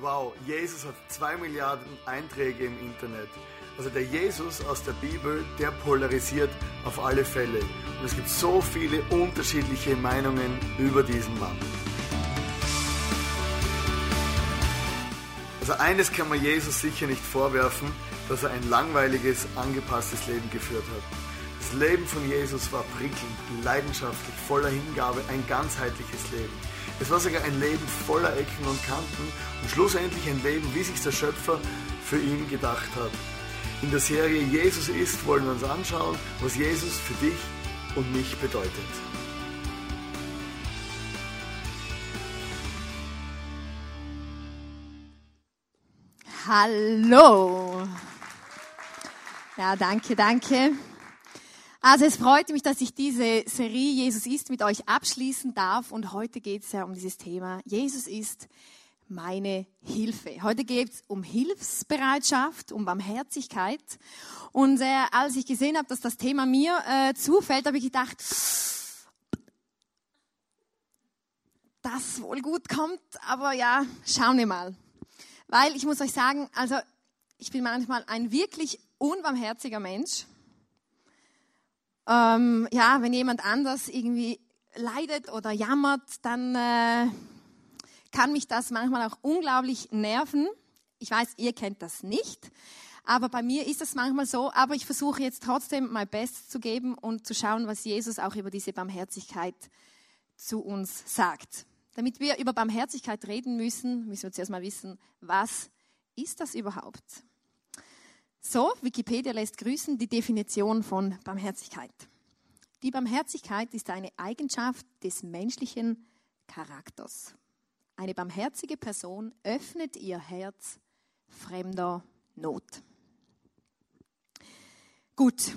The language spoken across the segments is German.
Wow, Jesus hat zwei Milliarden Einträge im Internet. Also der Jesus aus der Bibel, der polarisiert auf alle Fälle. Und es gibt so viele unterschiedliche Meinungen über diesen Mann. Also eines kann man Jesus sicher nicht vorwerfen, dass er ein langweiliges, angepasstes Leben geführt hat. Das Leben von Jesus war prickelnd, leidenschaftlich, voller Hingabe, ein ganzheitliches Leben. Es war sogar ein Leben voller Ecken und Kanten und schlussendlich ein Leben, wie sich der Schöpfer für ihn gedacht hat. In der Serie Jesus ist wollen wir uns anschauen, was Jesus für dich und mich bedeutet. Hallo. Ja, danke, danke. Also es freut mich, dass ich diese Serie Jesus ist mit euch abschließen darf. Und heute geht es ja um dieses Thema Jesus ist meine Hilfe. Heute geht es um Hilfsbereitschaft, um Barmherzigkeit. Und äh, als ich gesehen habe, dass das Thema mir äh, zufällt, habe ich gedacht, das wohl gut kommt, aber ja, schauen wir mal. Weil ich muss euch sagen, also ich bin manchmal ein wirklich unbarmherziger Mensch. Ähm, ja, wenn jemand anders irgendwie leidet oder jammert, dann äh, kann mich das manchmal auch unglaublich nerven. Ich weiß, ihr kennt das nicht, aber bei mir ist es manchmal so. Aber ich versuche jetzt trotzdem mein Bestes zu geben und zu schauen, was Jesus auch über diese Barmherzigkeit zu uns sagt. Damit wir über Barmherzigkeit reden müssen, müssen wir zuerst mal wissen, was ist das überhaupt? So, Wikipedia lässt grüßen die Definition von Barmherzigkeit. Die Barmherzigkeit ist eine Eigenschaft des menschlichen Charakters. Eine barmherzige Person öffnet ihr Herz fremder Not. Gut,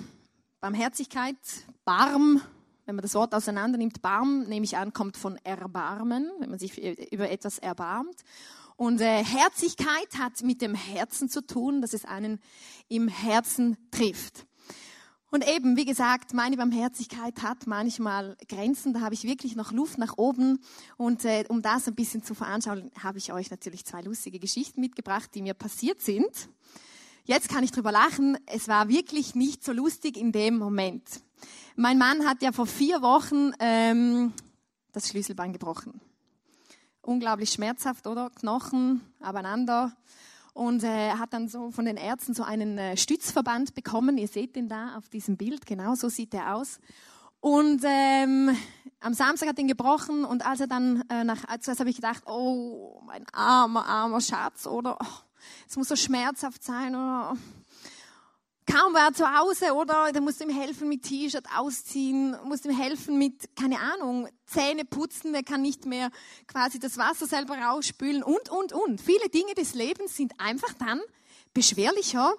Barmherzigkeit, Barm, wenn man das Wort auseinander nimmt, Barm, nehme ich an, kommt von Erbarmen, wenn man sich über etwas erbarmt. Und äh, Herzigkeit hat mit dem Herzen zu tun, dass es einen im Herzen trifft. Und eben, wie gesagt, meine Barmherzigkeit hat manchmal Grenzen, da habe ich wirklich noch Luft nach oben. Und äh, um das ein bisschen zu veranschaulichen, habe ich euch natürlich zwei lustige Geschichten mitgebracht, die mir passiert sind. Jetzt kann ich drüber lachen, es war wirklich nicht so lustig in dem Moment. Mein Mann hat ja vor vier Wochen ähm, das Schlüsselbein gebrochen. Unglaublich schmerzhaft, oder? Knochen abeinander. Und äh, hat dann so von den Ärzten so einen äh, Stützverband bekommen. Ihr seht den da auf diesem Bild, genau so sieht er aus. Und ähm, am Samstag hat ihn gebrochen und als er dann äh, nach, zuerst habe ich gedacht, oh, mein armer, armer Schatz, oder oh, es muss so schmerzhaft sein, oder Kaum war er zu Hause, oder? Da musste ihm helfen mit T-Shirt ausziehen, musste ihm helfen mit, keine Ahnung, Zähne putzen, er kann nicht mehr quasi das Wasser selber rausspülen und, und, und. Viele Dinge des Lebens sind einfach dann beschwerlicher.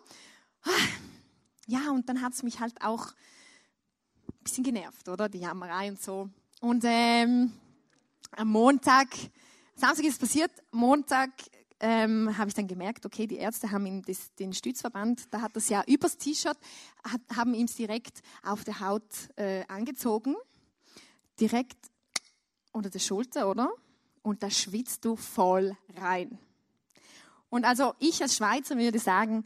Ja, und dann hat es mich halt auch ein bisschen genervt, oder? Die Jammerei und so. Und ähm, am Montag, Samstag ist es passiert, Montag ähm, habe ich dann gemerkt, okay, die Ärzte haben ihm das, den Stützverband, da hat das ja übers T-Shirt, haben ihm es direkt auf der Haut äh, angezogen, direkt unter der Schulter, oder? Und da schwitzt du voll rein. Und also ich als Schweizer würde sagen,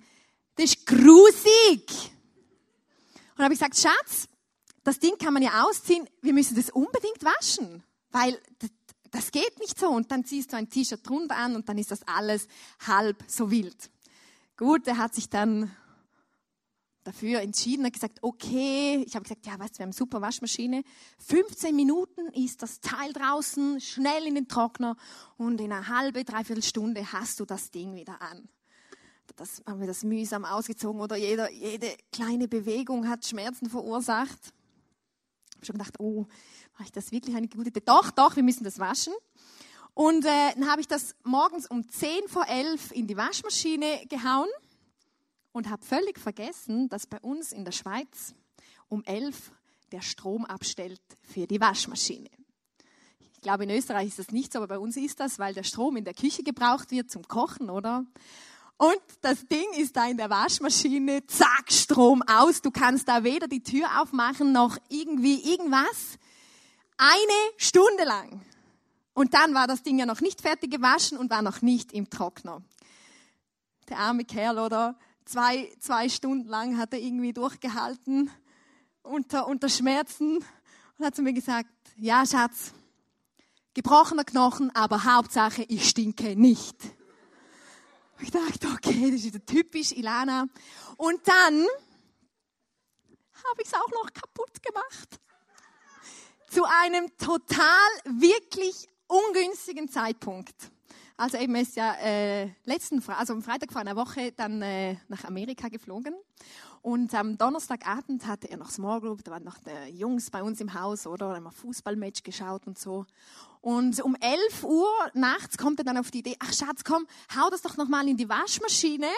das ist grusig. Und habe ich gesagt, Schatz, das Ding kann man ja ausziehen, wir müssen das unbedingt waschen, weil das geht nicht so. Und dann ziehst du ein T-Shirt drunter an und dann ist das alles halb so wild. Gut, er hat sich dann dafür entschieden, hat gesagt, okay, ich habe gesagt, ja, weißt du, wir haben eine super Waschmaschine. 15 Minuten ist das Teil draußen, schnell in den Trockner und in einer halben, dreiviertel Stunde hast du das Ding wieder an. Das haben wir das mühsam ausgezogen oder jede, jede kleine Bewegung hat Schmerzen verursacht. Habe schon gedacht, oh, mache ich das wirklich eine gute Idee? Doch, doch, wir müssen das waschen. Und äh, dann habe ich das morgens um 10 vor 11 in die Waschmaschine gehauen und habe völlig vergessen, dass bei uns in der Schweiz um 11 der Strom abstellt für die Waschmaschine. Ich glaube, in Österreich ist das nicht so, aber bei uns ist das, weil der Strom in der Küche gebraucht wird zum Kochen, oder? Und das Ding ist da in der Waschmaschine, zack, Strom aus. Du kannst da weder die Tür aufmachen noch irgendwie irgendwas. Eine Stunde lang. Und dann war das Ding ja noch nicht fertig gewaschen und war noch nicht im Trockner. Der arme Kerl, oder? Zwei, zwei Stunden lang hat er irgendwie durchgehalten unter, unter Schmerzen und hat zu mir gesagt, ja Schatz, gebrochener Knochen, aber Hauptsache, ich stinke nicht. Ich dachte, okay, das ist typisch Ilana. Und dann habe ich es auch noch kaputt gemacht. Zu einem total, wirklich ungünstigen Zeitpunkt. Also eben ist ja äh, letzten, also am Freitag vor einer Woche dann äh, nach Amerika geflogen und am Donnerstagabend hatte er noch Small Group, da waren noch die Jungs bei uns im Haus, oder? Da haben wir Fußballmatch geschaut und so. Und um 11 Uhr nachts kommt er dann auf die Idee, ach Schatz, komm, hau das doch nochmal in die Waschmaschine.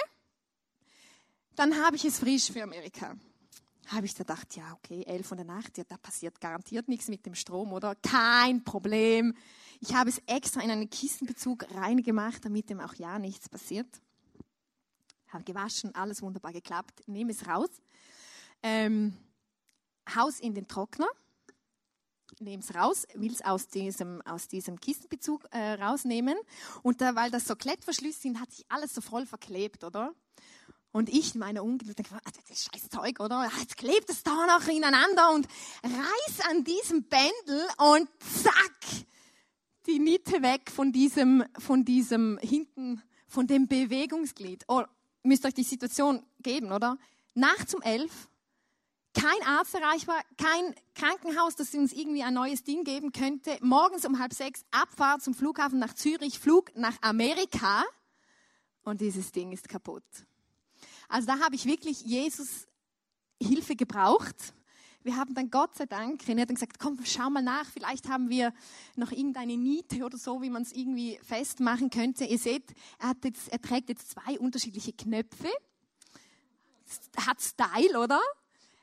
Dann habe ich es frisch für Amerika. Habe ich gedacht, ja, okay, 11 Uhr der Nacht, ja, da passiert garantiert nichts mit dem Strom, oder? Kein Problem. Ich habe es extra in einen Kissenbezug reingemacht, damit dem auch ja nichts passiert. Habe gewaschen, alles wunderbar geklappt, nehme es raus, ähm, haus in den Trockner, nehme es raus, will es aus diesem, aus diesem Kistenbezug äh, rausnehmen. Und da, weil das so Klettverschlüsse sind, hat sich alles so voll verklebt, oder? Und ich, meine Ungeduld, denke, ah, das ist scheiß Zeug, oder? Jetzt klebt es da noch ineinander und reiß an diesem Bändel und zack, die Niete weg von diesem, von diesem hinten, von dem Bewegungsglied. Oh, müsst euch die Situation geben, oder? Nachts um elf, kein Arzt erreichbar, kein Krankenhaus, das uns irgendwie ein neues Ding geben könnte. Morgens um halb sechs Abfahrt zum Flughafen nach Zürich, Flug nach Amerika und dieses Ding ist kaputt. Also da habe ich wirklich Jesus Hilfe gebraucht. Wir haben dann Gott sei Dank, René hat dann gesagt, komm, schau mal nach, vielleicht haben wir noch irgendeine Niete oder so, wie man es irgendwie festmachen könnte. Ihr seht, er, jetzt, er trägt jetzt zwei unterschiedliche Knöpfe. Hat Style, oder?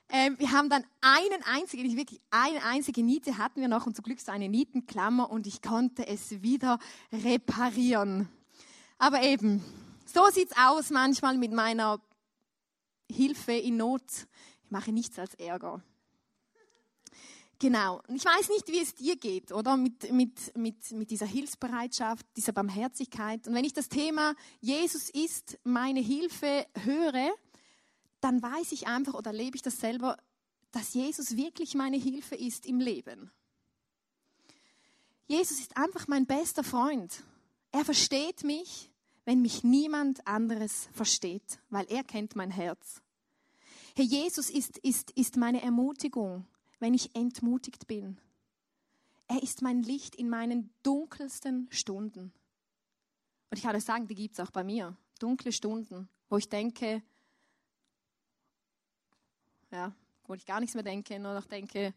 Ähm, wir haben dann einen einzigen, nicht wirklich eine einzige Niete hatten wir noch und zum Glück so eine Nietenklammer und ich konnte es wieder reparieren. Aber eben, so sieht's aus manchmal mit meiner Hilfe in Not. Ich mache nichts als Ärger. Genau. Und ich weiß nicht, wie es dir geht, oder? Mit, mit, mit, mit dieser Hilfsbereitschaft, dieser Barmherzigkeit. Und wenn ich das Thema Jesus ist meine Hilfe höre, dann weiß ich einfach oder lebe ich das selber, dass Jesus wirklich meine Hilfe ist im Leben. Jesus ist einfach mein bester Freund. Er versteht mich, wenn mich niemand anderes versteht, weil er kennt mein Herz. Herr Jesus ist, ist, ist meine Ermutigung wenn ich entmutigt bin. Er ist mein Licht in meinen dunkelsten Stunden. Und ich kann euch sagen, die gibt es auch bei mir. Dunkle Stunden, wo ich denke, ja, wo ich gar nichts mehr denke, nur noch denke,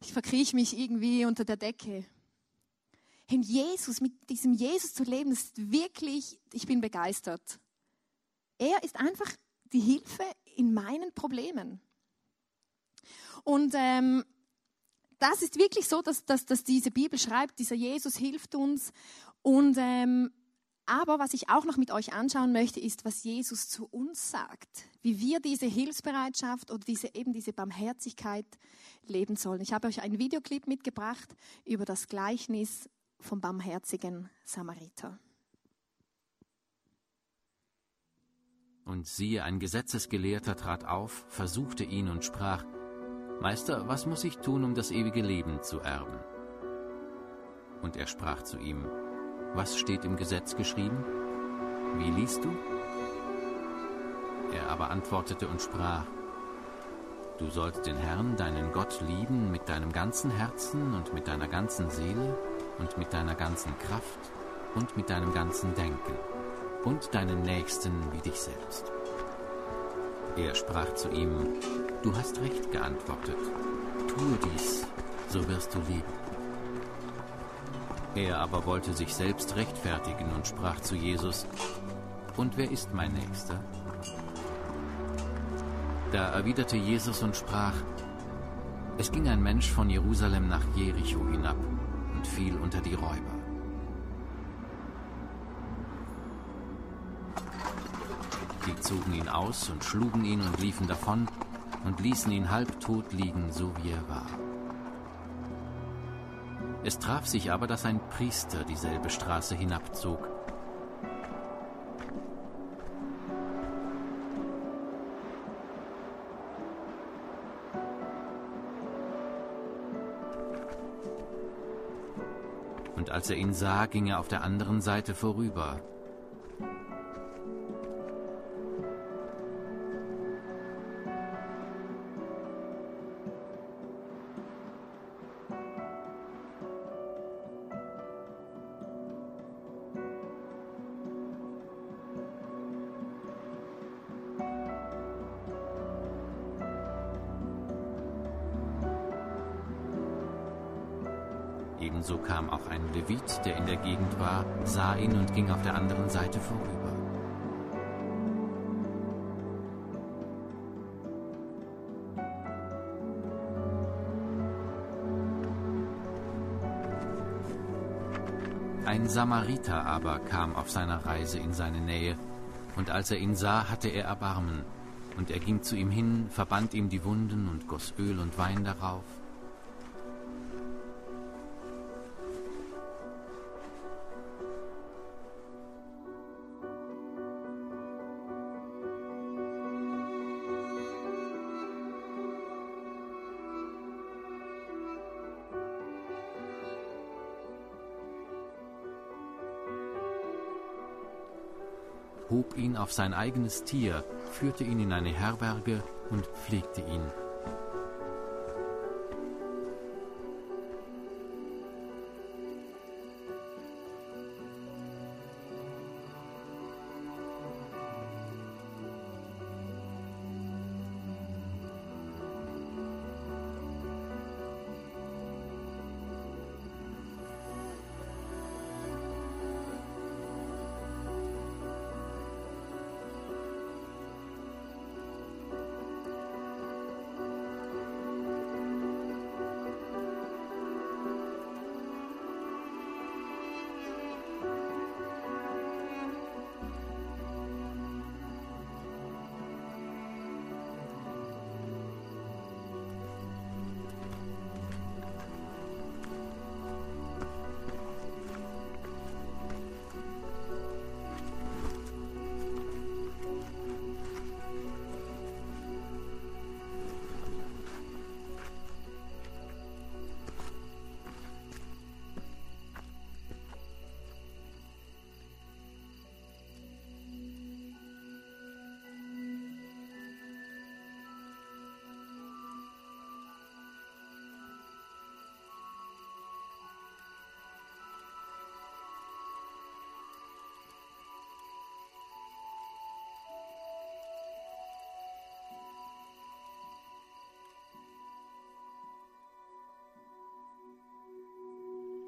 ich verkrieche mich irgendwie unter der Decke. In Jesus, mit diesem Jesus zu leben, ist wirklich, ich bin begeistert. Er ist einfach die Hilfe in meinen Problemen. Und ähm, das ist wirklich so, dass, dass, dass diese Bibel schreibt, dieser Jesus hilft uns. Und ähm, aber was ich auch noch mit euch anschauen möchte, ist, was Jesus zu uns sagt, wie wir diese Hilfsbereitschaft oder diese, eben diese Barmherzigkeit leben sollen. Ich habe euch einen Videoclip mitgebracht über das Gleichnis vom barmherzigen Samariter. Und siehe, ein Gesetzesgelehrter trat auf, versuchte ihn und sprach, Meister, was muss ich tun, um das ewige Leben zu erben? Und er sprach zu ihm, Was steht im Gesetz geschrieben? Wie liest du? Er aber antwortete und sprach, Du sollst den Herrn, deinen Gott, lieben mit deinem ganzen Herzen und mit deiner ganzen Seele und mit deiner ganzen Kraft und mit deinem ganzen Denken und deinen Nächsten wie dich selbst. Er sprach zu ihm, Du hast recht geantwortet. Tue dies, so wirst du leben. Er aber wollte sich selbst rechtfertigen und sprach zu Jesus, Und wer ist mein Nächster? Da erwiderte Jesus und sprach, Es ging ein Mensch von Jerusalem nach Jericho hinab und fiel unter die Räuber. Zogen ihn aus und schlugen ihn und liefen davon, und ließen ihn halbtot liegen, so wie er war. Es traf sich aber, dass ein Priester dieselbe Straße hinabzog. Und als er ihn sah, ging er auf der anderen Seite vorüber. Gegend war, sah ihn und ging auf der anderen Seite vorüber. Ein Samariter aber kam auf seiner Reise in seine Nähe, und als er ihn sah, hatte er Erbarmen, und er ging zu ihm hin, verband ihm die Wunden und goss Öl und Wein darauf. Hob ihn auf sein eigenes Tier, führte ihn in eine Herberge und pflegte ihn.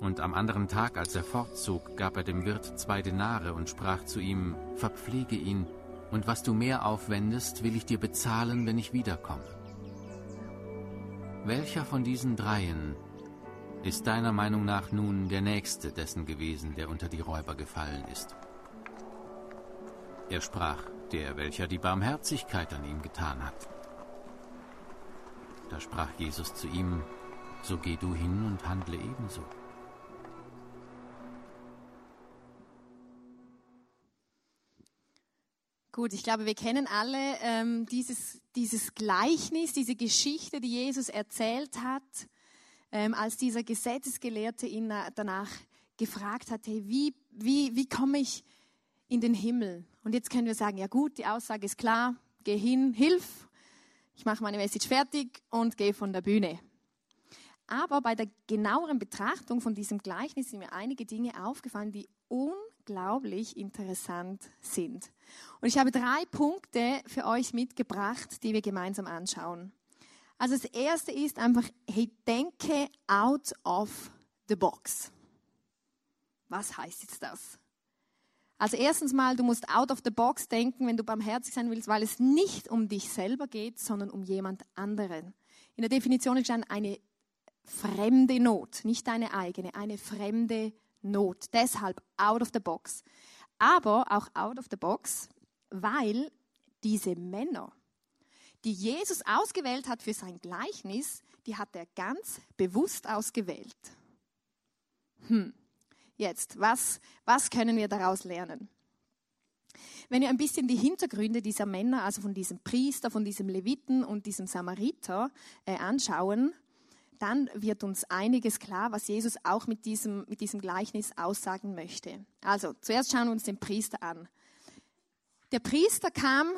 Und am anderen Tag, als er fortzog, gab er dem Wirt zwei Denare und sprach zu ihm, Verpflege ihn, und was du mehr aufwendest, will ich dir bezahlen, wenn ich wiederkomme. Welcher von diesen dreien ist deiner Meinung nach nun der Nächste dessen gewesen, der unter die Räuber gefallen ist? Er sprach, der, welcher die Barmherzigkeit an ihm getan hat. Da sprach Jesus zu ihm, so geh du hin und handle ebenso. Gut, ich glaube, wir kennen alle ähm, dieses, dieses Gleichnis, diese Geschichte, die Jesus erzählt hat, ähm, als dieser Gesetzesgelehrte ihn danach gefragt hat, hey, wie, wie, wie komme ich in den Himmel? Und jetzt können wir sagen, ja gut, die Aussage ist klar, geh hin, hilf, ich mache meine Message fertig und gehe von der Bühne. Aber bei der genaueren Betrachtung von diesem Gleichnis sind mir einige Dinge aufgefallen, die unglaublich interessant sind. Und ich habe drei Punkte für euch mitgebracht, die wir gemeinsam anschauen. Also das erste ist einfach, hey, denke out of the box. Was heißt jetzt das? Also erstens mal, du musst out of the box denken, wenn du barmherzig sein willst, weil es nicht um dich selber geht, sondern um jemand anderen. In der Definition ist dann eine fremde Not, nicht deine eigene, eine fremde Not. Deshalb out of the box. Aber auch out of the box, weil diese Männer, die Jesus ausgewählt hat für sein Gleichnis, die hat er ganz bewusst ausgewählt. Hm, jetzt, was, was können wir daraus lernen? Wenn wir ein bisschen die Hintergründe dieser Männer, also von diesem Priester, von diesem Leviten und diesem Samariter äh, anschauen, dann wird uns einiges klar, was Jesus auch mit diesem, mit diesem Gleichnis aussagen möchte. Also, zuerst schauen wir uns den Priester an. Der Priester kam,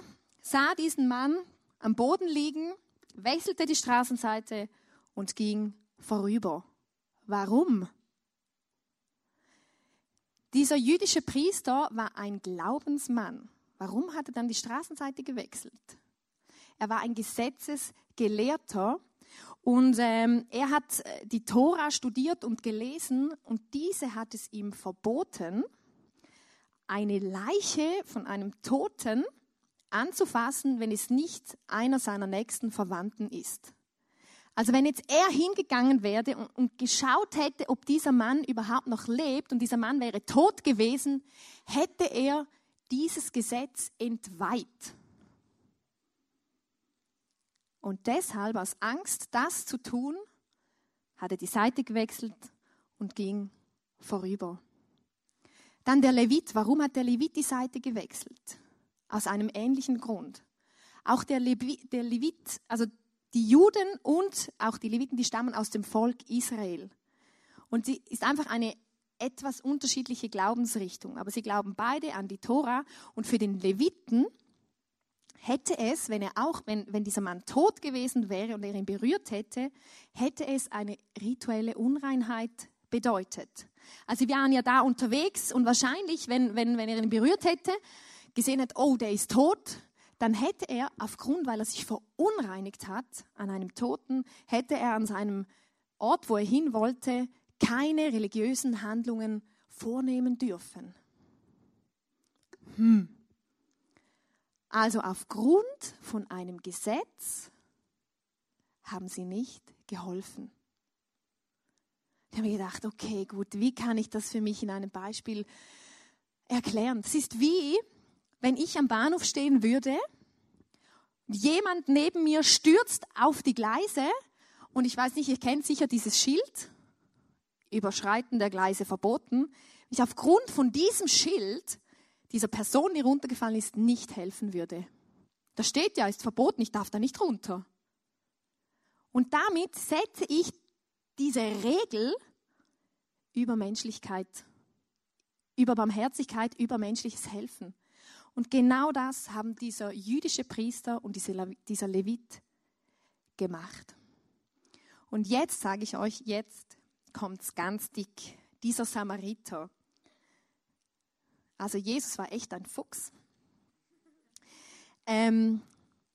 sah diesen Mann am Boden liegen, wechselte die Straßenseite und ging vorüber. Warum? Dieser jüdische Priester war ein Glaubensmann. Warum hat er dann die Straßenseite gewechselt? Er war ein Gesetzesgelehrter und ähm, er hat äh, die Tora studiert und gelesen und diese hat es ihm verboten, eine Leiche von einem Toten anzufassen, wenn es nicht einer seiner nächsten Verwandten ist. Also wenn jetzt er hingegangen wäre und, und, geschaut hätte, ob dieser Mann überhaupt noch lebt und dieser Mann wäre tot gewesen, hätte er dieses Gesetz entweiht. Und deshalb aus Angst, das zu tun, hat er die Seite gewechselt und ging vorüber. Dann der Levit. Warum hat der Levit die Seite gewechselt? Aus einem ähnlichen Grund. Auch der, Levit, der Levit, also die Juden und auch die Leviten, die stammen aus dem Volk Israel. Und sie ist einfach eine etwas unterschiedliche Glaubensrichtung. Aber sie glauben beide an die Tora. Und für den Leviten hätte es, wenn er auch, wenn, wenn dieser Mann tot gewesen wäre und er ihn berührt hätte, hätte es eine rituelle Unreinheit bedeutet. Also wir waren ja da unterwegs und wahrscheinlich, wenn, wenn, wenn er ihn berührt hätte, gesehen hat, oh, der ist tot, dann hätte er aufgrund, weil er sich verunreinigt hat an einem Toten, hätte er an seinem Ort, wo er hin wollte, keine religiösen Handlungen vornehmen dürfen. Hm. Also aufgrund von einem Gesetz haben sie nicht geholfen. Ich habe mir gedacht, okay, gut, wie kann ich das für mich in einem Beispiel erklären? Es ist wie, wenn ich am Bahnhof stehen würde, jemand neben mir stürzt auf die Gleise und ich weiß nicht, ihr kennt sicher dieses Schild, Überschreiten der Gleise verboten. Ich aufgrund von diesem Schild dieser Person, die runtergefallen ist, nicht helfen würde. Da steht ja, ist verboten, ich darf da nicht runter. Und damit setze ich diese Regel über Menschlichkeit, über Barmherzigkeit, über menschliches Helfen. Und genau das haben dieser jüdische Priester und dieser Levit gemacht. Und jetzt sage ich euch, jetzt kommt es ganz dick. Dieser Samariter, also Jesus war echt ein Fuchs. Ähm,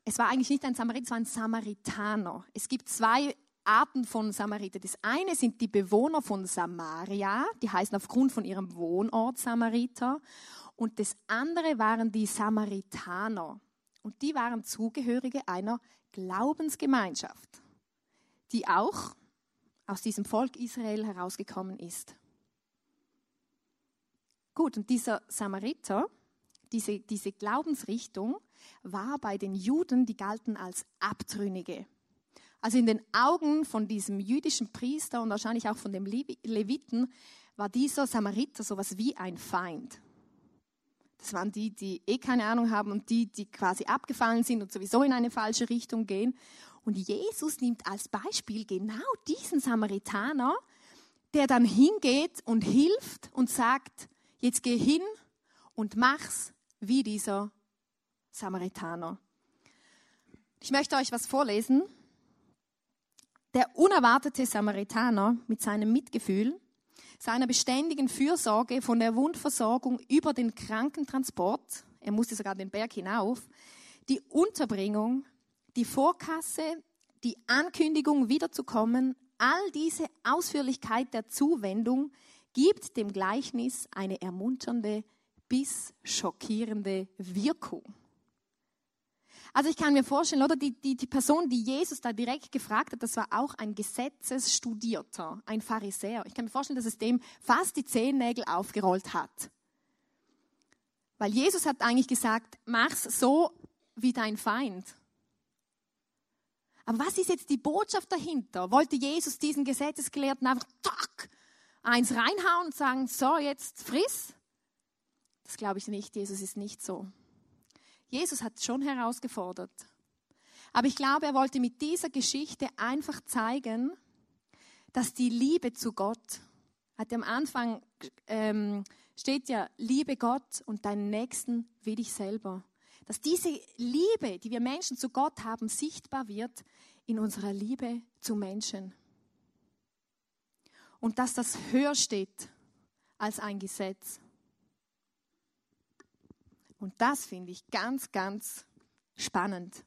es war eigentlich nicht ein Samariter, es war ein Samaritaner. Es gibt zwei Arten von Samariter. Das eine sind die Bewohner von Samaria, die heißen aufgrund von ihrem Wohnort Samariter. Und das andere waren die Samaritaner. Und die waren Zugehörige einer Glaubensgemeinschaft, die auch aus diesem Volk Israel herausgekommen ist. Gut, und dieser Samariter, diese, diese Glaubensrichtung, war bei den Juden, die galten als Abtrünnige. Also in den Augen von diesem jüdischen Priester und wahrscheinlich auch von dem Leviten war dieser Samariter sowas wie ein Feind. Das waren die, die eh keine Ahnung haben und die, die quasi abgefallen sind und sowieso in eine falsche Richtung gehen. Und Jesus nimmt als Beispiel genau diesen Samaritaner, der dann hingeht und hilft und sagt, Jetzt geh hin und mach's wie dieser Samaritaner. Ich möchte euch was vorlesen. Der unerwartete Samaritaner mit seinem Mitgefühl, seiner beständigen Fürsorge von der Wundversorgung über den Krankentransport, er musste sogar den Berg hinauf, die Unterbringung, die Vorkasse, die Ankündigung wiederzukommen, all diese Ausführlichkeit der Zuwendung gibt dem Gleichnis eine ermunternde bis schockierende Wirkung. Also ich kann mir vorstellen, oder die, die, die Person, die Jesus da direkt gefragt hat, das war auch ein Gesetzesstudierter, ein Pharisäer. Ich kann mir vorstellen, dass es dem fast die Zehennägel aufgerollt hat. Weil Jesus hat eigentlich gesagt, mach's so wie dein Feind. Aber was ist jetzt die Botschaft dahinter? Wollte Jesus diesen Gesetzesgelehrten einfach tack, eins reinhauen und sagen, so, jetzt friss. Das glaube ich nicht. Jesus ist nicht so. Jesus hat schon herausgefordert. Aber ich glaube, er wollte mit dieser Geschichte einfach zeigen, dass die Liebe zu Gott, hat am Anfang ähm, steht ja, liebe Gott und deinen Nächsten wie dich selber. Dass diese Liebe, die wir Menschen zu Gott haben, sichtbar wird in unserer Liebe zu Menschen. Und dass das höher steht als ein Gesetz. Und das finde ich ganz, ganz spannend.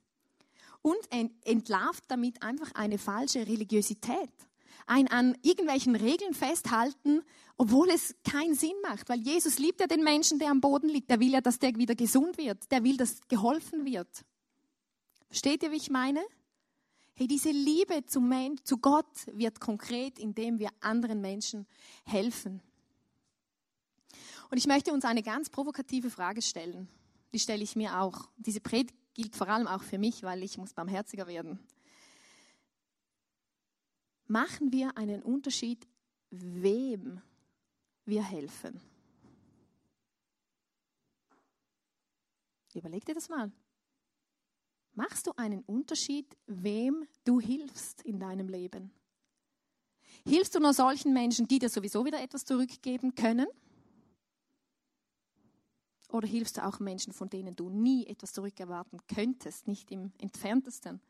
Und entlarvt damit einfach eine falsche Religiosität ein an irgendwelchen Regeln festhalten, obwohl es keinen Sinn macht. Weil Jesus liebt ja den Menschen, der am Boden liegt. Der will ja, dass der wieder gesund wird. Der will, dass geholfen wird. Versteht ihr, wie ich meine? Hey, diese Liebe zu, Men zu Gott wird konkret, indem wir anderen Menschen helfen. Und ich möchte uns eine ganz provokative Frage stellen. Die stelle ich mir auch. Diese Predigt gilt vor allem auch für mich, weil ich muss barmherziger werden machen wir einen Unterschied, wem wir helfen. Überleg dir das mal. Machst du einen Unterschied, wem du hilfst in deinem Leben? Hilfst du nur solchen Menschen, die dir sowieso wieder etwas zurückgeben können? Oder hilfst du auch Menschen, von denen du nie etwas zurückerwarten könntest, nicht im entferntesten?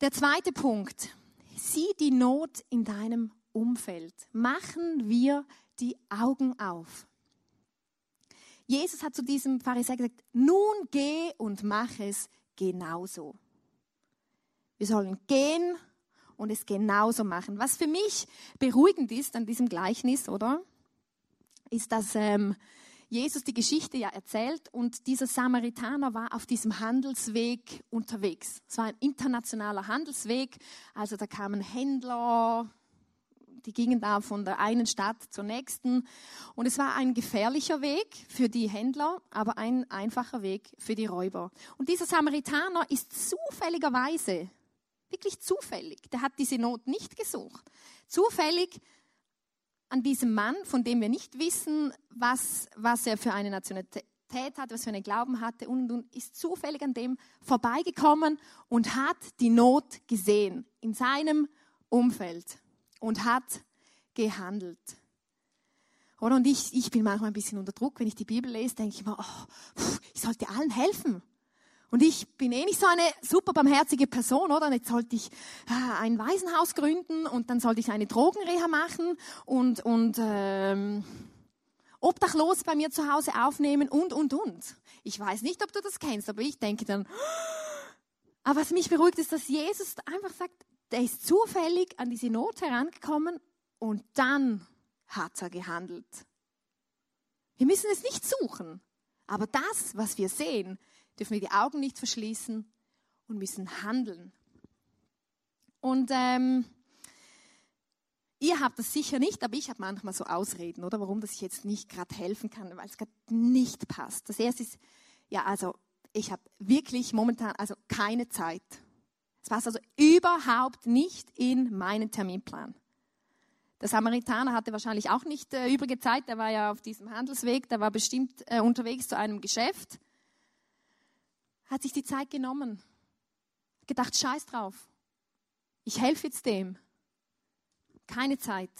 Der zweite Punkt. Sieh die Not in deinem Umfeld. Machen wir die Augen auf. Jesus hat zu diesem Pharisäer gesagt, nun geh und mach es genauso. Wir sollen gehen und es genauso machen. Was für mich beruhigend ist an diesem Gleichnis, oder? Ist, dass ähm, Jesus die Geschichte ja erzählt und dieser Samaritaner war auf diesem Handelsweg unterwegs. Es war ein internationaler Handelsweg, also da kamen Händler, die gingen da von der einen Stadt zur nächsten und es war ein gefährlicher Weg für die Händler, aber ein einfacher Weg für die Räuber. Und dieser Samaritaner ist zufälligerweise, wirklich zufällig, der hat diese Not nicht gesucht, zufällig an diesem Mann, von dem wir nicht wissen, was, was er für eine Nationalität hat, was für einen Glauben hatte und, und ist zufällig an dem vorbeigekommen und hat die Not gesehen in seinem Umfeld und hat gehandelt. Oder? Und ich, ich bin manchmal ein bisschen unter Druck, wenn ich die Bibel lese, denke ich mir, oh, ich sollte allen helfen. Und ich bin eh nicht so eine super barmherzige Person, oder? Jetzt sollte ich äh, ein Waisenhaus gründen und dann sollte ich eine Drogenreha machen und, und ähm, Obdachlos bei mir zu Hause aufnehmen und, und, und. Ich weiß nicht, ob du das kennst, aber ich denke dann, aber was mich beruhigt, ist, dass Jesus einfach sagt, der ist zufällig an diese Not herangekommen und dann hat er gehandelt. Wir müssen es nicht suchen, aber das, was wir sehen, dürfen wir die Augen nicht verschließen und müssen handeln. Und ähm, ihr habt das sicher nicht, aber ich habe manchmal so Ausreden, oder warum, dass ich jetzt nicht gerade helfen kann, weil es gerade nicht passt. Das erste ist, ja, also ich habe wirklich momentan also keine Zeit. Es passt also überhaupt nicht in meinen Terminplan. Der Samaritaner hatte wahrscheinlich auch nicht äh, übrige Zeit, der war ja auf diesem Handelsweg, der war bestimmt äh, unterwegs zu einem Geschäft hat sich die Zeit genommen. Gedacht, scheiß drauf. Ich helfe jetzt dem. Keine Zeit.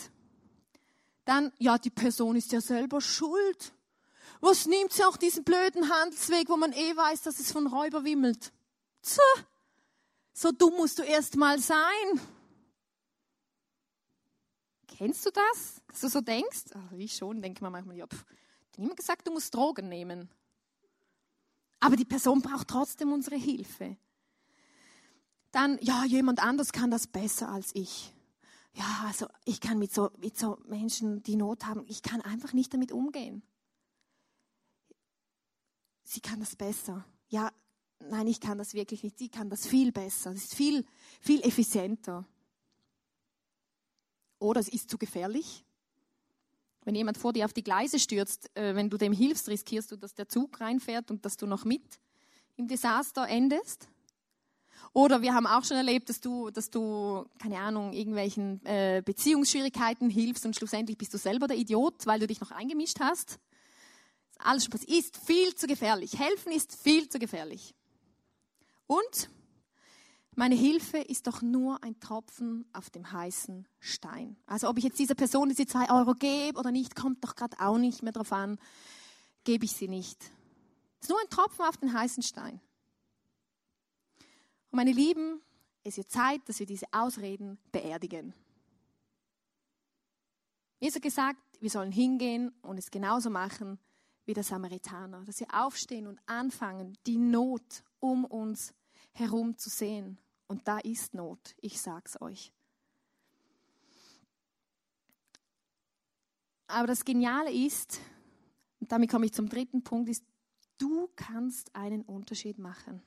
Dann, ja, die Person ist ja selber schuld. Was nimmt sie auch diesen blöden Handelsweg, wo man eh weiß, dass es von Räuber wimmelt? Tja, so dumm musst du erst mal sein. Kennst du das? Dass du so denkst? Also ich schon, denke mir manchmal, ja, pff, niemand gesagt, du musst Drogen nehmen. Aber die Person braucht trotzdem unsere Hilfe. Dann, ja, jemand anders kann das besser als ich. Ja, also ich kann mit so, mit so Menschen, die Not haben, ich kann einfach nicht damit umgehen. Sie kann das besser. Ja, nein, ich kann das wirklich nicht. Sie kann das viel besser. Das ist viel, viel effizienter. Oder es ist zu gefährlich. Wenn jemand vor dir auf die Gleise stürzt, äh, wenn du dem hilfst, riskierst du, dass der Zug reinfährt und dass du noch mit im Desaster endest. Oder wir haben auch schon erlebt, dass du, dass du keine Ahnung, irgendwelchen äh, Beziehungsschwierigkeiten hilfst und schlussendlich bist du selber der Idiot, weil du dich noch eingemischt hast. Alles schon passiert. Ist viel zu gefährlich. Helfen ist viel zu gefährlich. Und meine Hilfe ist doch nur ein Tropfen auf dem heißen Stein. Also ob ich jetzt dieser Person diese zwei Euro gebe oder nicht, kommt doch gerade auch nicht mehr drauf an. Gebe ich sie nicht. Es ist nur ein Tropfen auf den heißen Stein. Und meine Lieben, es wird Zeit, dass wir diese Ausreden beerdigen. Jesus hat gesagt, wir sollen hingehen und es genauso machen wie der Samaritaner, dass wir aufstehen und anfangen, die Not um uns herum zu sehen. Und da ist Not, ich sag's euch. Aber das Geniale ist, und damit komme ich zum dritten Punkt, ist, du kannst einen Unterschied machen.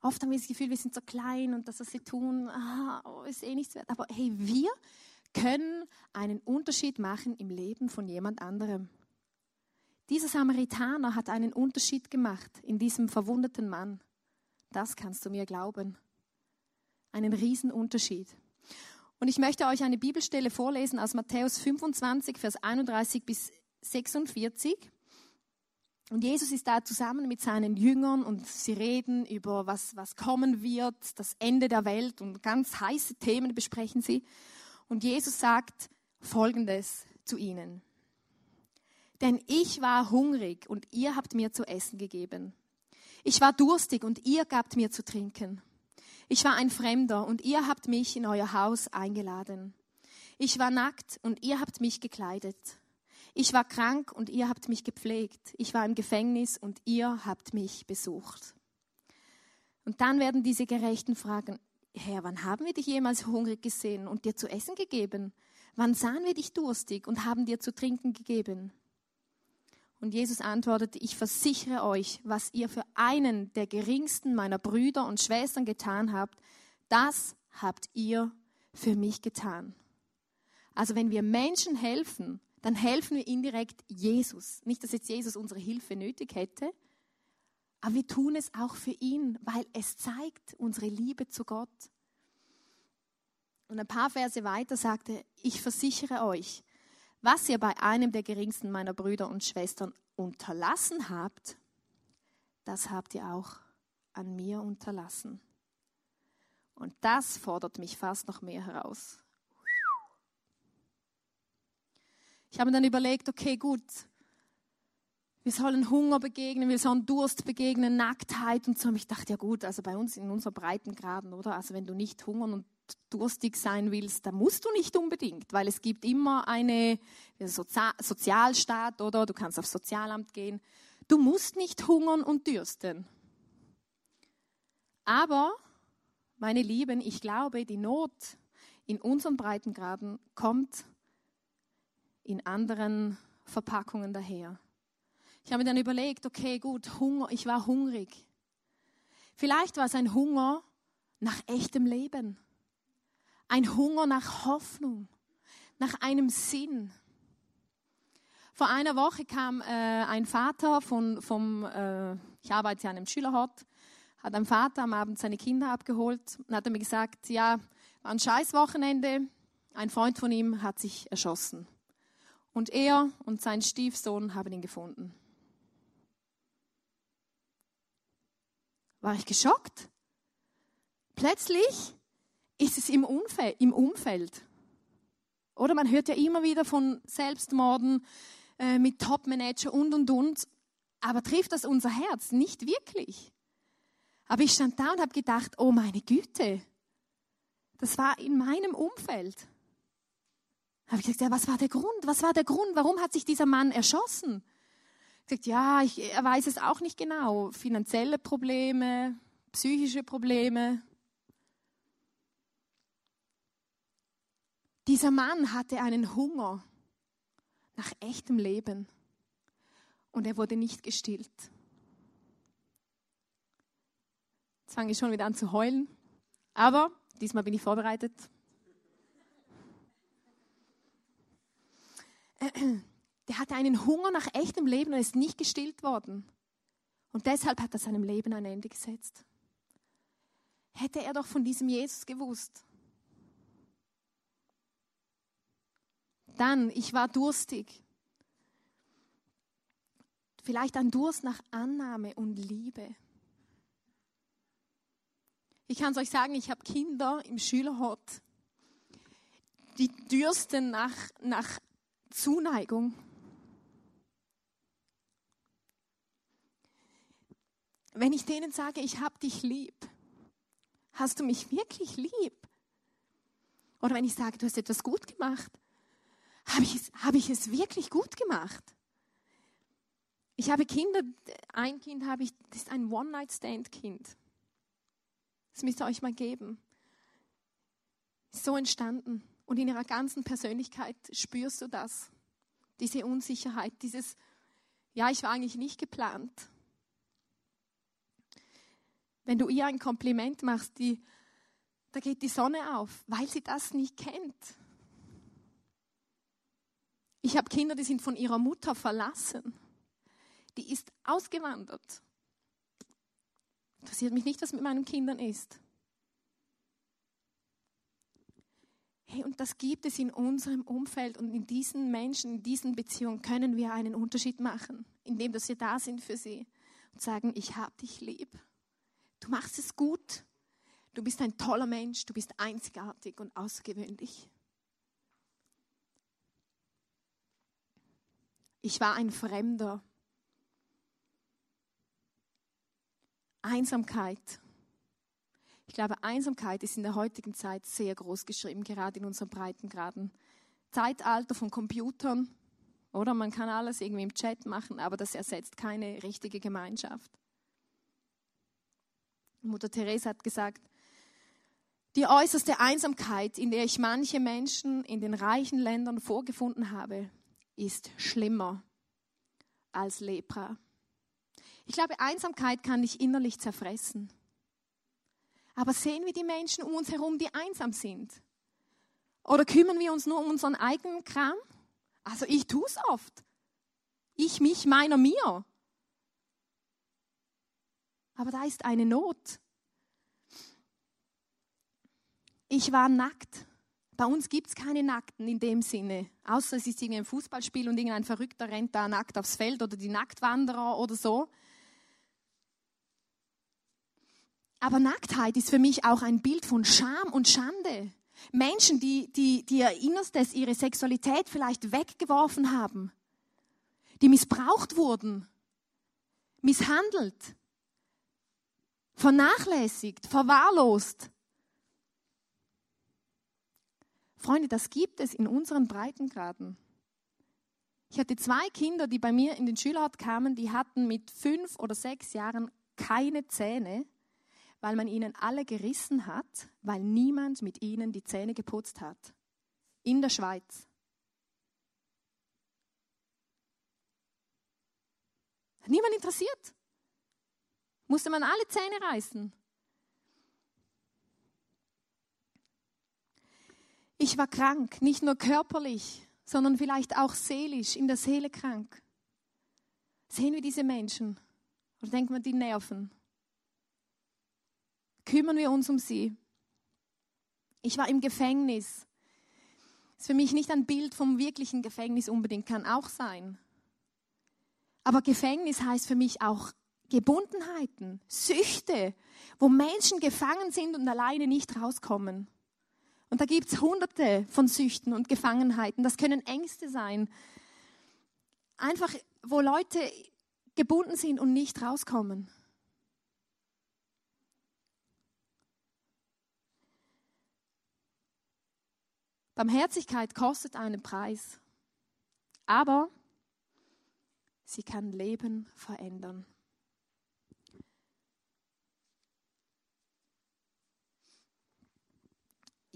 Oft haben wir das Gefühl, wir sind so klein und das, was sie tun, ah, oh, ist eh nichts wert. Aber hey, wir können einen Unterschied machen im Leben von jemand anderem. Dieser Samaritaner hat einen Unterschied gemacht in diesem verwundeten Mann. Das kannst du mir glauben. Einen Riesenunterschied. Und ich möchte euch eine Bibelstelle vorlesen aus Matthäus 25, Vers 31 bis 46. Und Jesus ist da zusammen mit seinen Jüngern und sie reden über was, was kommen wird, das Ende der Welt und ganz heiße Themen besprechen sie. Und Jesus sagt Folgendes zu ihnen. Denn ich war hungrig und ihr habt mir zu essen gegeben. Ich war durstig und ihr gabt mir zu trinken. Ich war ein Fremder und ihr habt mich in euer Haus eingeladen. Ich war nackt und ihr habt mich gekleidet. Ich war krank und ihr habt mich gepflegt. Ich war im Gefängnis und ihr habt mich besucht. Und dann werden diese Gerechten fragen, Herr, wann haben wir dich jemals hungrig gesehen und dir zu essen gegeben? Wann sahen wir dich durstig und haben dir zu trinken gegeben? Und Jesus antwortete, ich versichere euch, was ihr für einen der geringsten meiner Brüder und Schwestern getan habt, das habt ihr für mich getan. Also wenn wir Menschen helfen, dann helfen wir indirekt Jesus. Nicht, dass jetzt Jesus unsere Hilfe nötig hätte, aber wir tun es auch für ihn, weil es zeigt unsere Liebe zu Gott. Und ein paar Verse weiter sagte, ich versichere euch, was ihr bei einem der geringsten meiner Brüder und Schwestern unterlassen habt, das habt ihr auch an mir unterlassen. Und das fordert mich fast noch mehr heraus. Ich habe mir dann überlegt, okay, gut, wir sollen Hunger begegnen, wir sollen Durst begegnen, Nacktheit und so. Und ich dachte, ja gut, also bei uns in unserer Breitengraden, oder? Also wenn du nicht hungern und durstig sein willst, dann musst du nicht unbedingt, weil es gibt immer eine Sozi Sozialstaat, oder? Du kannst aufs Sozialamt gehen. Du musst nicht hungern und dürsten. Aber, meine Lieben, ich glaube, die Not in unseren Breitengraden kommt in anderen Verpackungen daher. Ich habe mir dann überlegt, okay, gut, Hunger, ich war hungrig. Vielleicht war es ein Hunger nach echtem Leben. Ein Hunger nach Hoffnung, nach einem Sinn. Vor einer Woche kam äh, ein Vater von, vom, äh, ich arbeite ja an einem Schülerhort, hat ein Vater am Abend seine Kinder abgeholt und hat mir gesagt, ja, war ein scheiß Wochenende, ein Freund von ihm hat sich erschossen. Und er und sein Stiefsohn haben ihn gefunden. War ich geschockt? Plötzlich ist es im Umfeld. Im Umfeld. Oder man hört ja immer wieder von Selbstmorden äh, mit Topmanager und und und. Aber trifft das unser Herz? Nicht wirklich. Aber ich stand da und habe gedacht, oh meine Güte, das war in meinem Umfeld habe ich gesagt, ja, was war der Grund? Was war der Grund? Warum hat sich dieser Mann erschossen? Gesagt, ja, ich, er weiß es auch nicht genau. Finanzielle Probleme, psychische Probleme. Dieser Mann hatte einen Hunger nach echtem Leben und er wurde nicht gestillt. Jetzt fange ich schon wieder an zu heulen, aber diesmal bin ich vorbereitet. der hatte einen Hunger nach echtem Leben und ist nicht gestillt worden. Und deshalb hat er seinem Leben ein Ende gesetzt. Hätte er doch von diesem Jesus gewusst. Dann, ich war durstig. Vielleicht ein Durst nach Annahme und Liebe. Ich kann es euch sagen, ich habe Kinder im Schülerhort, die dürsten nach, nach Zuneigung. Wenn ich denen sage, ich habe dich lieb, hast du mich wirklich lieb? Oder wenn ich sage, du hast etwas gut gemacht, habe ich, es, ich es wirklich gut gemacht? Ich habe Kinder, ein Kind habe ich, das ist ein One-Night-Stand-Kind. Das müsst ihr euch mal geben. So entstanden. Und in ihrer ganzen Persönlichkeit spürst du das. Diese Unsicherheit, dieses, ja, ich war eigentlich nicht geplant. Wenn du ihr ein Kompliment machst, die, da geht die Sonne auf, weil sie das nicht kennt. Ich habe Kinder, die sind von ihrer Mutter verlassen. Die ist ausgewandert. Interessiert mich nicht, was mit meinen Kindern ist. Hey, und das gibt es in unserem Umfeld und in diesen Menschen, in diesen Beziehungen können wir einen Unterschied machen, indem dass wir da sind für sie und sagen, ich habe dich lieb. Du machst es gut. Du bist ein toller Mensch, du bist einzigartig und außergewöhnlich. Ich war ein Fremder Einsamkeit. Ich glaube, Einsamkeit ist in der heutigen Zeit sehr groß geschrieben, gerade in unserem Breitengraden. Zeitalter von Computern, oder? Man kann alles irgendwie im Chat machen, aber das ersetzt keine richtige Gemeinschaft. Mutter Therese hat gesagt, die äußerste Einsamkeit, in der ich manche Menschen in den reichen Ländern vorgefunden habe, ist schlimmer als Lepra. Ich glaube, Einsamkeit kann dich innerlich zerfressen. Aber sehen wir die Menschen um uns herum, die einsam sind? Oder kümmern wir uns nur um unseren eigenen Kram? Also ich tue es oft. Ich, mich, meiner, mir. Aber da ist eine Not. Ich war nackt. Bei uns gibt es keine Nackten in dem Sinne. Außer es ist irgendein Fußballspiel und irgendein Verrückter rennt da nackt aufs Feld oder die Nacktwanderer oder so. Aber Nacktheit ist für mich auch ein Bild von Scham und Schande. Menschen, die, die, die ihr Innerstes, ihre Sexualität vielleicht weggeworfen haben, die missbraucht wurden, misshandelt, vernachlässigt, verwahrlost. Freunde, das gibt es in unseren Breitengraden. Ich hatte zwei Kinder, die bei mir in den Schülerort kamen, die hatten mit fünf oder sechs Jahren keine Zähne weil man ihnen alle gerissen hat, weil niemand mit ihnen die Zähne geputzt hat. In der Schweiz. Hat niemand interessiert. Musste man alle Zähne reißen. Ich war krank, nicht nur körperlich, sondern vielleicht auch seelisch, in der Seele krank. Sehen wir diese Menschen? Oder denken wir, die nerven? kümmern wir uns um sie. Ich war im Gefängnis. Ist für mich nicht ein Bild vom wirklichen Gefängnis unbedingt, kann auch sein. Aber Gefängnis heißt für mich auch Gebundenheiten, Süchte, wo Menschen gefangen sind und alleine nicht rauskommen. Und da gibt es hunderte von Süchten und Gefangenheiten. Das können Ängste sein. Einfach, wo Leute gebunden sind und nicht rauskommen. Barmherzigkeit kostet einen Preis, aber sie kann Leben verändern.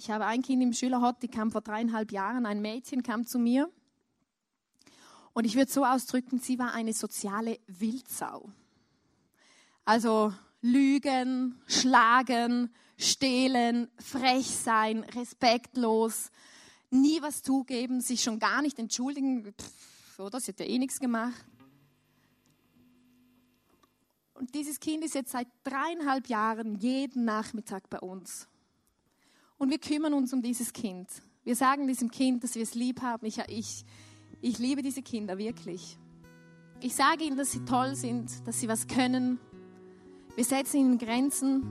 Ich habe ein Kind im Schülerhort, die kam vor dreieinhalb Jahren, ein Mädchen kam zu mir und ich würde so ausdrücken, sie war eine soziale Wildsau. Also lügen, schlagen, stehlen, frech sein, respektlos, nie was zugeben, sich schon gar nicht entschuldigen, Pff, oder? Sie hat ja eh nichts gemacht. Und dieses Kind ist jetzt seit dreieinhalb Jahren jeden Nachmittag bei uns. Und wir kümmern uns um dieses Kind. Wir sagen diesem Kind, dass wir es lieb haben. Ich, ich, ich liebe diese Kinder wirklich. Ich sage ihnen, dass sie toll sind, dass sie was können. Wir setzen ihnen Grenzen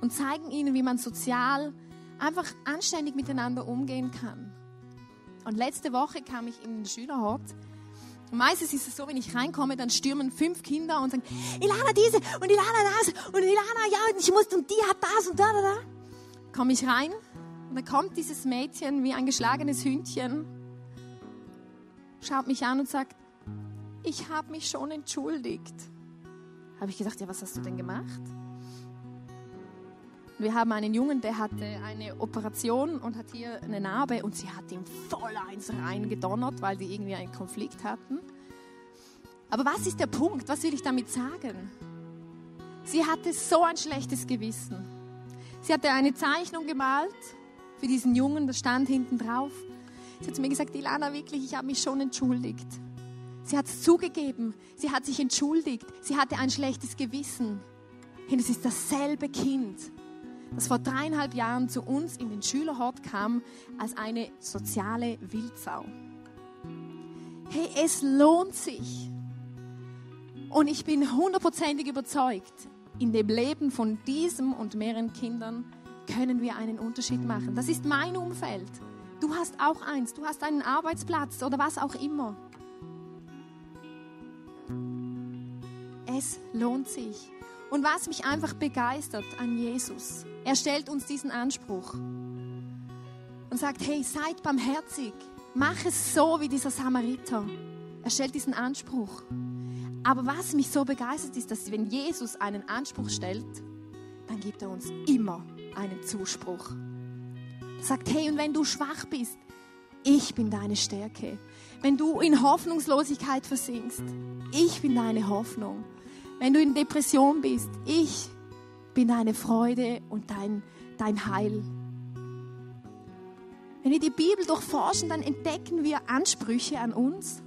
und zeigen ihnen, wie man sozial einfach anständig miteinander umgehen kann. Und letzte Woche kam ich in den Schülerhort. Und meistens ist es so, wenn ich reinkomme, dann stürmen fünf Kinder und sagen, Ilana diese und Ilana das und Ilana ja und ich muss und die hat das und da da da. Komme ich rein und dann kommt dieses Mädchen wie ein geschlagenes Hündchen, schaut mich an und sagt, ich habe mich schon entschuldigt. Habe ich gedacht, ja, was hast du denn gemacht? Wir haben einen Jungen, der hatte eine Operation und hat hier eine Narbe und sie hat ihm voll eins reingedonnert, weil die irgendwie einen Konflikt hatten. Aber was ist der Punkt? Was will ich damit sagen? Sie hatte so ein schlechtes Gewissen. Sie hatte eine Zeichnung gemalt für diesen Jungen, das stand hinten drauf. Sie hat zu mir gesagt, Ilana, wirklich, ich habe mich schon entschuldigt. Sie hat es zugegeben, sie hat sich entschuldigt, sie hatte ein schlechtes Gewissen. Und es ist dasselbe Kind, das vor dreieinhalb Jahren zu uns in den Schülerhort kam als eine soziale Wildsau. Hey, es lohnt sich. Und ich bin hundertprozentig überzeugt, in dem Leben von diesem und mehreren Kindern können wir einen Unterschied machen. Das ist mein Umfeld. Du hast auch eins, du hast einen Arbeitsplatz oder was auch immer. Es lohnt sich. Und was mich einfach begeistert an Jesus, er stellt uns diesen Anspruch und sagt, hey, seid barmherzig, mach es so wie dieser Samariter. Er stellt diesen Anspruch. Aber was mich so begeistert ist, dass wenn Jesus einen Anspruch stellt, dann gibt er uns immer einen Zuspruch. Er sagt, hey, und wenn du schwach bist, ich bin deine Stärke. Wenn du in Hoffnungslosigkeit versinkst, ich bin deine Hoffnung. Wenn du in Depression bist, ich bin deine Freude und dein, dein Heil. Wenn wir die Bibel durchforschen, dann entdecken wir Ansprüche an uns,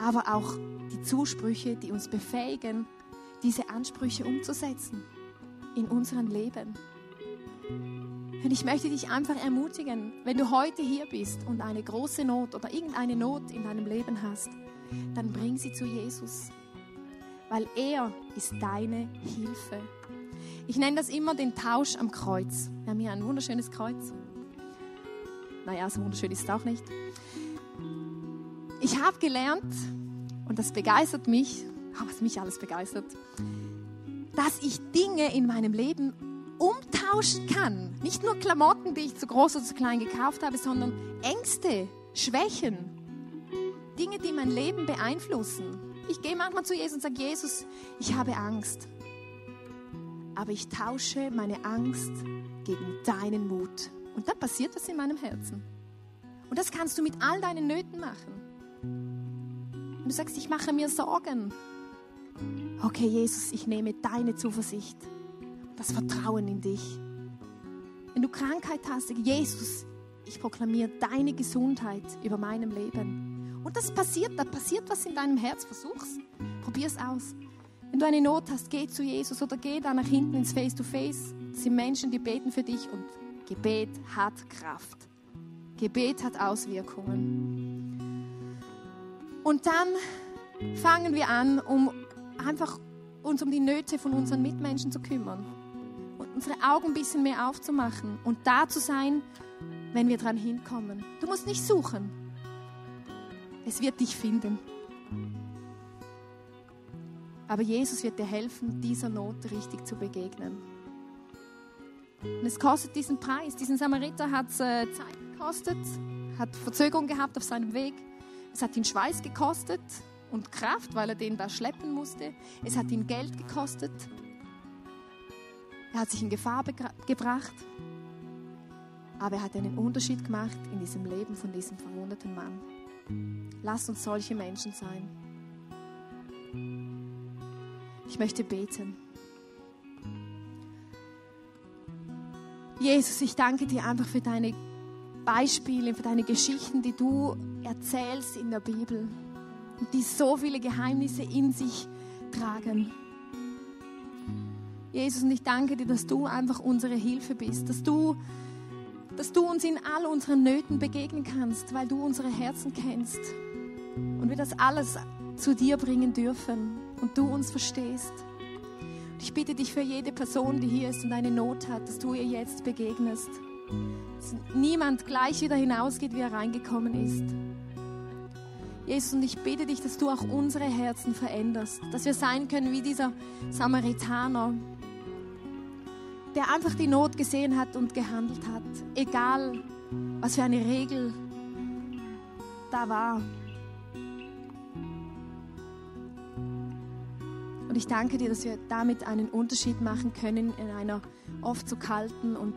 aber auch die Zusprüche, die uns befähigen, diese Ansprüche umzusetzen in unserem Leben. Und ich möchte dich einfach ermutigen, wenn du heute hier bist und eine große Not oder irgendeine Not in deinem Leben hast, dann bring sie zu Jesus weil er ist deine Hilfe. Ich nenne das immer den Tausch am Kreuz. Wir haben hier ein wunderschönes Kreuz. Naja, so wunderschön ist es auch nicht. Ich habe gelernt, und das begeistert mich, was mich alles begeistert, dass ich Dinge in meinem Leben umtauschen kann. Nicht nur Klamotten, die ich zu groß oder zu klein gekauft habe, sondern Ängste, Schwächen, Dinge, die mein Leben beeinflussen. Ich gehe manchmal zu Jesus und sage, Jesus, ich habe Angst. Aber ich tausche meine Angst gegen deinen Mut. Und dann passiert was in meinem Herzen. Und das kannst du mit all deinen Nöten machen. Und du sagst, ich mache mir Sorgen. Okay, Jesus, ich nehme deine Zuversicht, das Vertrauen in dich. Wenn du Krankheit hast, Jesus, ich proklamiere deine Gesundheit über meinem Leben. Und das passiert, da passiert was in deinem Herz. Versuch's. Probier's aus. Wenn du eine Not hast, geh zu Jesus oder geh da nach hinten ins Face-to-Face. Es sind Menschen, die beten für dich und Gebet hat Kraft. Gebet hat Auswirkungen. Und dann fangen wir an, um einfach uns um die Nöte von unseren Mitmenschen zu kümmern und unsere Augen ein bisschen mehr aufzumachen und da zu sein, wenn wir dran hinkommen. Du musst nicht suchen. Es wird dich finden. Aber Jesus wird dir helfen, dieser Not richtig zu begegnen. Und es kostet diesen Preis. Diesen Samariter hat es äh, Zeit gekostet, hat Verzögerung gehabt auf seinem Weg. Es hat ihn Schweiß gekostet und Kraft, weil er den da schleppen musste. Es hat ihn Geld gekostet. Er hat sich in Gefahr gebracht. Aber er hat einen Unterschied gemacht in diesem Leben von diesem verwundeten Mann. Lass uns solche Menschen sein. Ich möchte beten. Jesus, ich danke dir einfach für deine Beispiele, für deine Geschichten, die du erzählst in der Bibel die so viele Geheimnisse in sich tragen. Jesus, und ich danke dir, dass du einfach unsere Hilfe bist, dass du, dass du uns in all unseren Nöten begegnen kannst, weil du unsere Herzen kennst und wir das alles zu dir bringen dürfen und du uns verstehst. Und ich bitte dich für jede Person, die hier ist und eine Not hat, dass du ihr jetzt begegnest. Dass niemand gleich wieder hinausgeht, wie er reingekommen ist. Jesus, und ich bitte dich, dass du auch unsere Herzen veränderst, dass wir sein können wie dieser Samaritaner, der einfach die Not gesehen hat und gehandelt hat, egal was für eine Regel da war. Und ich danke dir, dass wir damit einen Unterschied machen können in einer oft so kalten und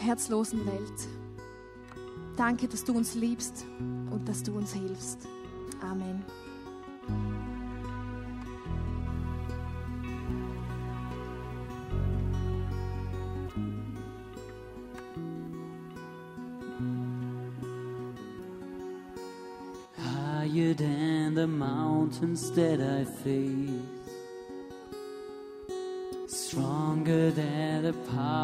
herzlosen Welt. Danke, dass du uns liebst und dass du uns hilfst. Amen. Higher than the mountains that I face, stronger than the power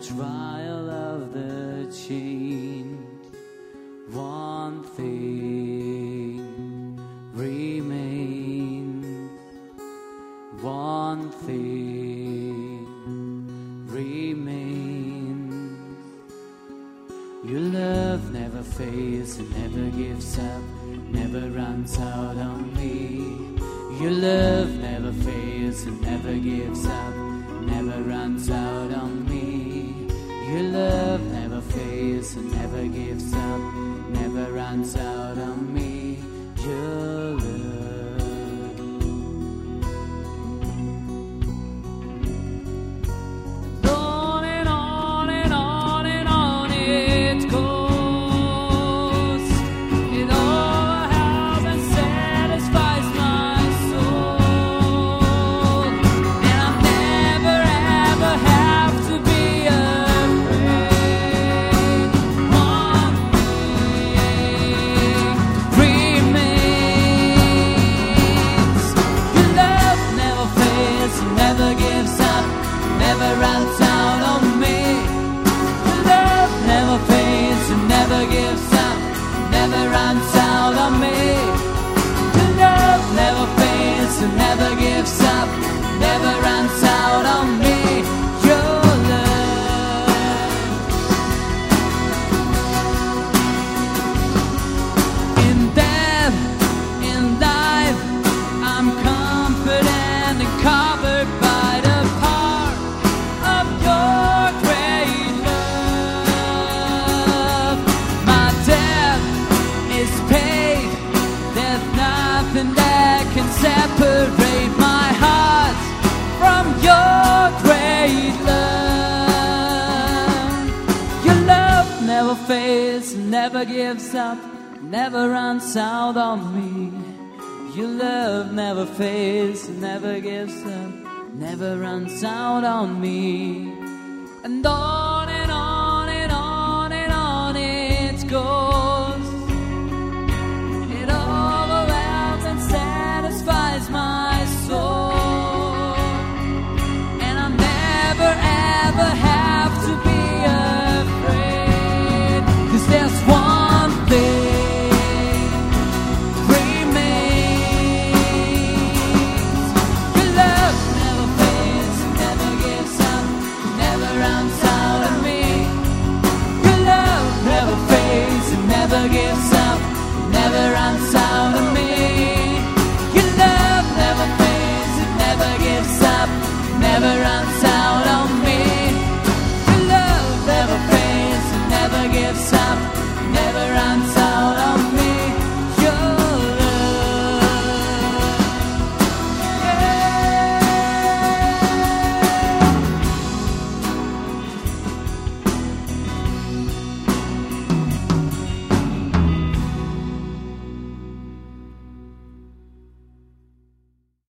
trial of the change. Never fades, never gives up, never runs out on me. Your love never fades, never gives up, never runs out on me. And on and on and on and on it goes.